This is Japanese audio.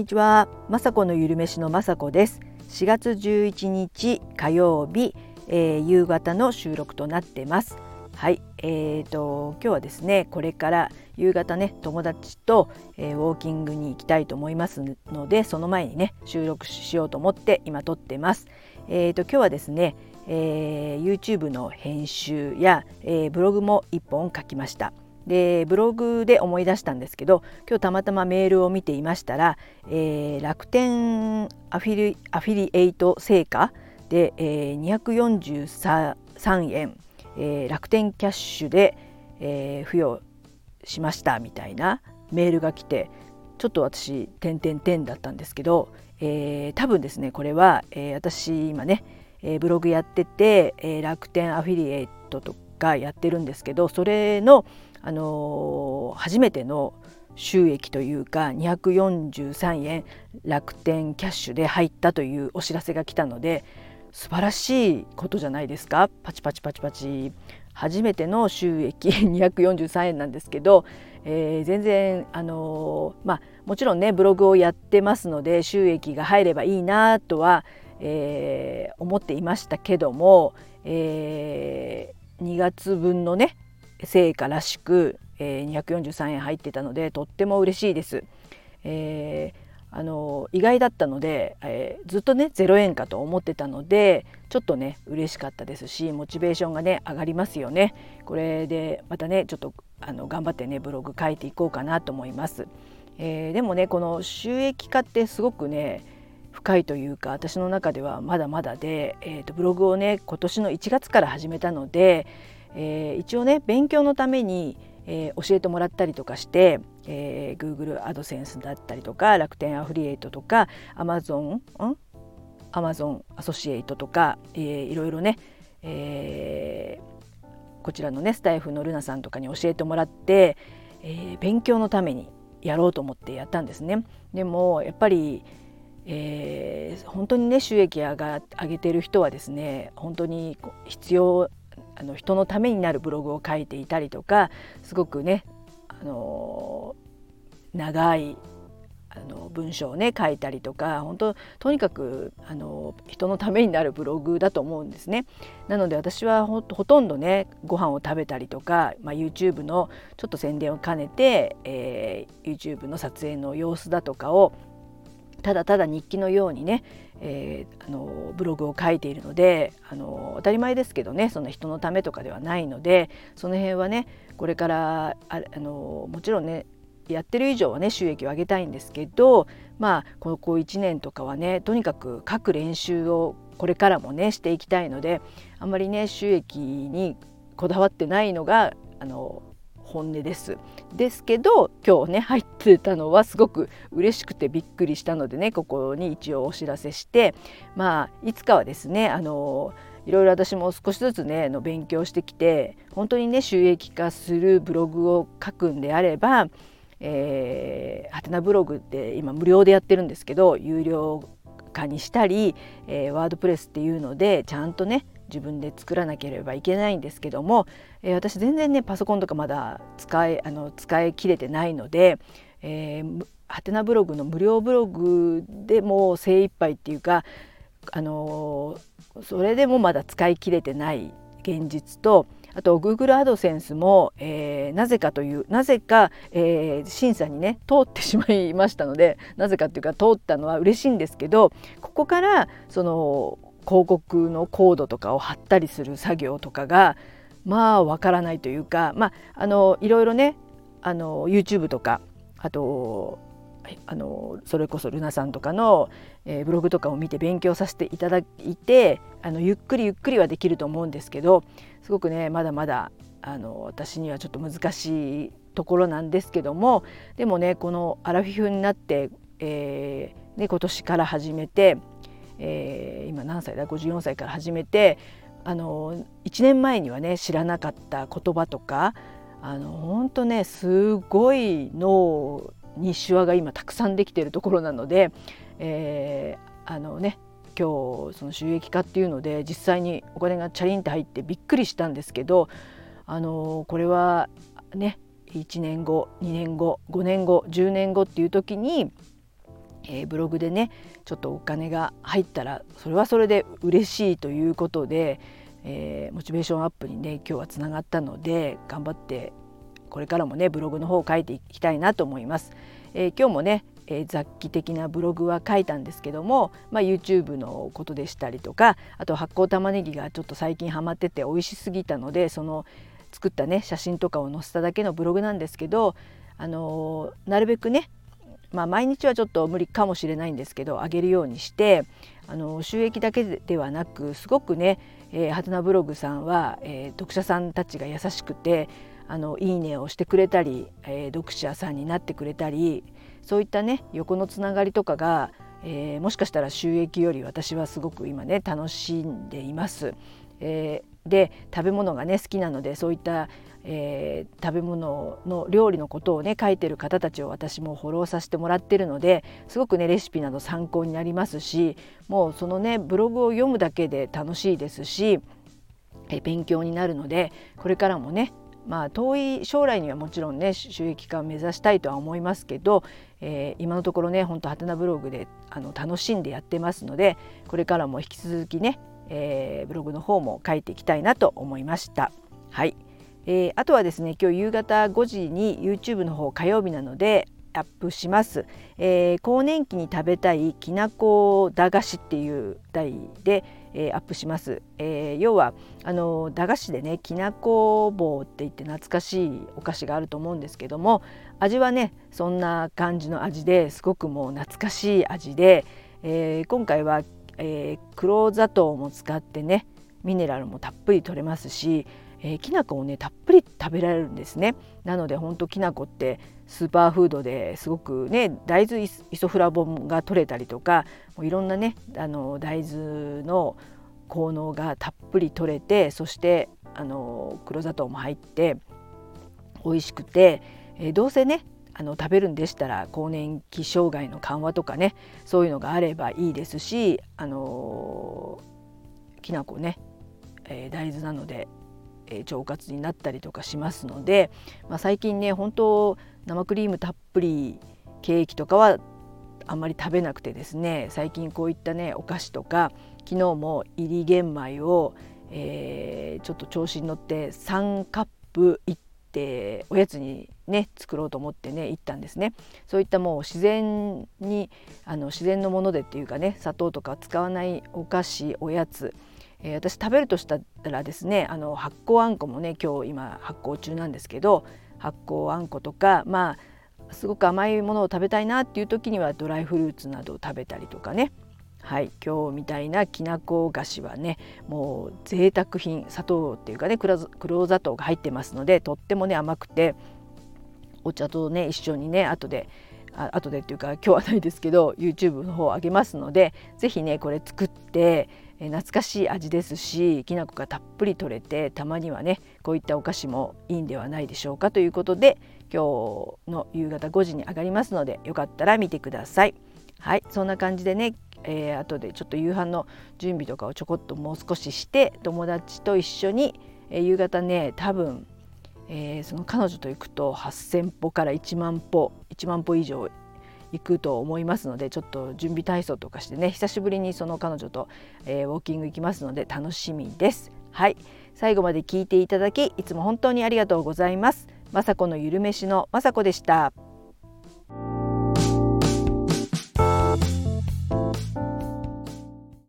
にちは、まさこのゆるめしのまさこです。4月11日火曜日、えー、夕方の収録となってます。はい、えーと今日はですね、これから夕方ね友達と、えー、ウォーキングに行きたいと思いますので、その前にね収録しようと思って今撮ってます。えーと今日はですね、えー、YouTube の編集や、えー、ブログも1本書きました。でブログで思い出したんですけど今日たまたまメールを見ていましたら、えー、楽天アフィリアフィリエイト成果で、えー、243円、えー、楽天キャッシュで、えー、付与しましたみたいなメールが来てちょっと私「点点点」だったんですけど、えー、多分ですねこれは、えー、私今ね、えー、ブログやってて、えー、楽天アフィリエイトとかやってるんですけどそれの、あの、初めての収益というか243円楽天キャッシュで入ったというお知らせが来たので素晴らしいことじゃないですか。パチパチパチパチ。初めての収益 243円なんですけど、えー、全然あのー、まあもちろんねブログをやってますので収益が入ればいいなとは、えー、思っていましたけども、えー、2月分のね成果らしく、えー、243円入ってたのでとっても嬉しいです。えーあの意外だったので、えー、ずっとね0円かと思ってたのでちょっとね嬉しかったですしモチベーションがね上がりますよねこれでまたねちょっとあの頑張ってねブログ書いていこうかなと思います、えー、でもねこの収益化ってすごくね深いというか私の中ではまだまだで、えーとブログをね今年の1月から始めたのでえー、一応ね勉強のために、えー、教えてもらったりとかして、えー、Google アドセンスだったりとか楽天アフリエイトとか Amazon ん？Amazon アソシエイトとか、えー、いろいろね、えー、こちらのねスタイフのルナさんとかに教えてもらって、えー、勉強のためにやろうと思ってやったんですね。でもやっぱりえー、本当にね収益上が上げてる人はですね本当に必要あの人のためになるブログを書いていたりとかすごくねあの長いあの文章をね書いたりとか本当とにかくあの人のためになるブログだと思うんですね。なので私はほとんどねご飯を食べたりとか、まあ、YouTube のちょっと宣伝を兼ねて、えー、YouTube の撮影の様子だとかをただただ日記のようにね、えー、あのブログを書いているのであの当たり前ですけどねその人のためとかではないのでその辺はねこれからあのもちろんねやってる以上はね収益を上げたいんですけどまあこのこ1年とかはねとにかく書く練習をこれからもねしていきたいのであんまりね収益にこだわってないのがあの本音です。ですけど今日ね入ってたのはすごく嬉しくてびっくりしたのでねここに一応お知らせしてまあいつかはですねあのいろいろ私も少しずつねの勉強してきて本当にね収益化するブログを書くんであればえー、はてなブログって今無料でやってるんですけど有料化にしたり、えー、ワードプレスっていうのでちゃんとね自分で作らなければいけないんですけども、えー、私全然ねパソコンとかまだ使いあの使い切れてないので、えー、はてなブログの無料ブログでも精一杯っていうか、あのー、それでもまだ使い切れてない現実とあと Google アドセンスも、えー、なぜかというなぜか、えー、審査にね通ってしまいましたのでなぜかっていうか通ったのは嬉しいんですけどここからその広告のコードとかを貼ったりする作業とかがまあわからないというかまああのいろいろねあの YouTube とかあとあのそれこそルナさんとかの、えー、ブログとかを見て勉強させていただいてあのゆっくりゆっくりはできると思うんですけどすごくねまだまだあの私にはちょっと難しいところなんですけどもでもねこのアラフィフになって、えーね、今年から始めてえー、今何歳だ？54歳から始めてあの1年前にはね知らなかった言葉とかあの本当ねすごい脳に手話が今たくさんできているところなので、えー、あのね今日その収益化っていうので実際にお金がチャリンって入ってびっくりしたんですけどあのこれはね1年後2年後5年後10年後っていう時にえー、ブログでねちょっとお金が入ったらそれはそれで嬉しいということで、えー、モチベーションアップにね今日はつながったので頑張ってこれからもねブログの方を書いていきたいなと思います。えー、今日もね、え、雑記的なブログは書いたんですけども、まあ、YouTube のことでしたりとかあと発酵玉ねぎがちょっと最近ハマってて美味しすぎたのでその作ったね写真とかを載せただけのブログなんですけど、あのー、なるべくねまあ、毎日はちょっと無理かもしれないんですけど上げるようにしてあの収益だけではなくすごくね、えー、ハテナブログさんは、えー、読者さんたちが優しくてあのいいねをしてくれたり、えー、読者さんになってくれたりそういったね横のつながりとかが、えー、もしかしたら収益より私はすごく今ね楽しんでいます。えー、で食べ物がね好きなのでそういったえー、食べ物の料理のことをね書いてる方たちを私もフォローさせてもらってるのですごくねレシピなど参考になりますしもうそのねブログを読むだけで楽しいですし、えー、勉強になるのでこれからもねまあ遠い将来にはもちろんね収益化を目指したいとは思いますけど、えー、今のところねほんとはてなブログであの楽しんでやってますのでこれからも引き続きね、えー、ブログの方も書いていきたいなと思いました。えー、あとはですね今日夕方5時に YouTube の方火曜日なのでアップします、えー、更年期に食べたいきなこ駄菓子っていう題で、えー、アップします、えー、要はあの駄菓子でねきなこ棒って言って懐かしいお菓子があると思うんですけども味はねそんな感じの味ですごくもう懐かしい味で、え、今回は、え、黒砂糖も使ってねミネラルもたっぷり取れますしえー、きな粉をねたっぷり食べられるんですね。なので本当きな粉ってスーパーフードですごくね大豆イソフラボンが取れたりとかもういろんなねあの大豆の効能がたっぷり取れてそしてあの黒砂糖も入って美味しくて、えー、どうせねあの食べるんでしたら更年期障害の緩和とかねそういうのがあればいいですしあのきな粉ね、えー、大豆なのでえ腸活になったりとかしますので、まあ、最近ね本当生クリームたっぷりケーキとかはあんまり食べなくてですね最近こういったねお菓子とか昨日も入り玄米を、えー、ちょっと調子に乗って3カップいっておやつにね作ろうと思ってね行ったんですね。そういったもう自然にあの自然のものでっていうかね砂糖とか使わないお菓子おやつえー、私食べるとしたらですねあの発酵あんこもね今日今発酵中なんですけど発酵あんことかまあすごく甘いものを食べたいなっていう時にはドライフルーツなどを食べたりとかね。はい今日みたいなきなこ菓子はねもう贅沢品砂糖っていうかね黒砂糖が入ってますのでとってもね甘くてお茶とね一緒にね後であ後でっていうか今日はないですけど YouTube の方をあげますので是非ねこれ作って懐かしい味ですしきな粉がたっぷり取れてたまにはねこういったお菓子もいいんではないでしょうかということで今日の夕方5時に上がりますのでよかったら見てください。はいそんな感じでね、えー、後でちょっと夕飯の準備とかをちょこっともう少しして友達と一緒に、えー、夕方ね多分、えー、その彼女と行くと8,000歩から1万歩1万歩以上行くと思いますのでちょっと準備体操とかしてね久しぶりにその彼女と、えー、ウォーキング行きますので楽しみです。はい最後まで聞いていただきいつも本当にありがとうございます。まさこのゆるめしのまさこでした。